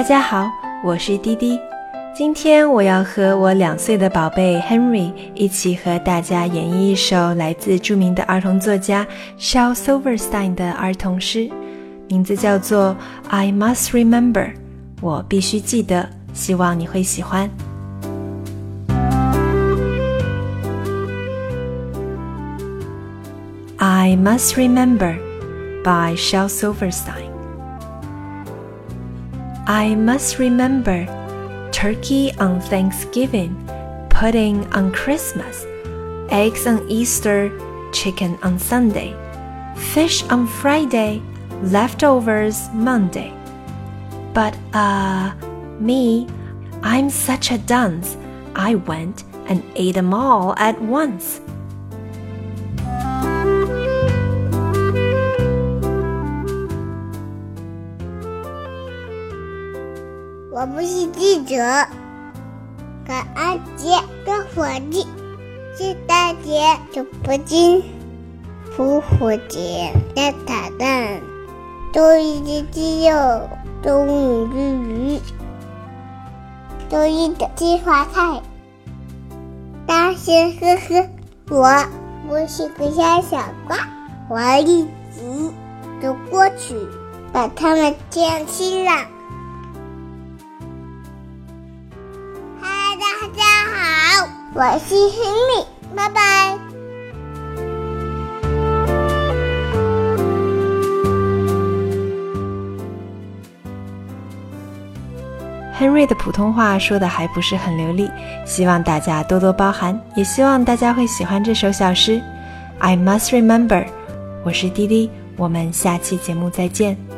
大家好，我是滴滴。今天我要和我两岁的宝贝 Henry 一起和大家演绎一首来自著名的儿童作家 Shel Silverstein 的儿童诗，名字叫做《I Must Remember》，我必须记得。希望你会喜欢。I Must Remember by Shel Silverstein. I must remember turkey on Thanksgiving, pudding on Christmas, eggs on Easter, chicken on Sunday, fish on Friday, leftovers Monday. But, uh, me, I'm such a dunce. I went and ate them all at once. 我不是记者，感恩节的火鸡，圣诞节就不进，复活节的彩蛋，周一只鸡肉，中午的鱼，周一的金花菜，大声呵呵，我我是个小小瓜，我一直走过去，把它们捡起来。我是亨利拜拜。Henry 的普通话说的还不是很流利，希望大家多多包涵，也希望大家会喜欢这首小诗。I must remember，我是滴滴，我们下期节目再见。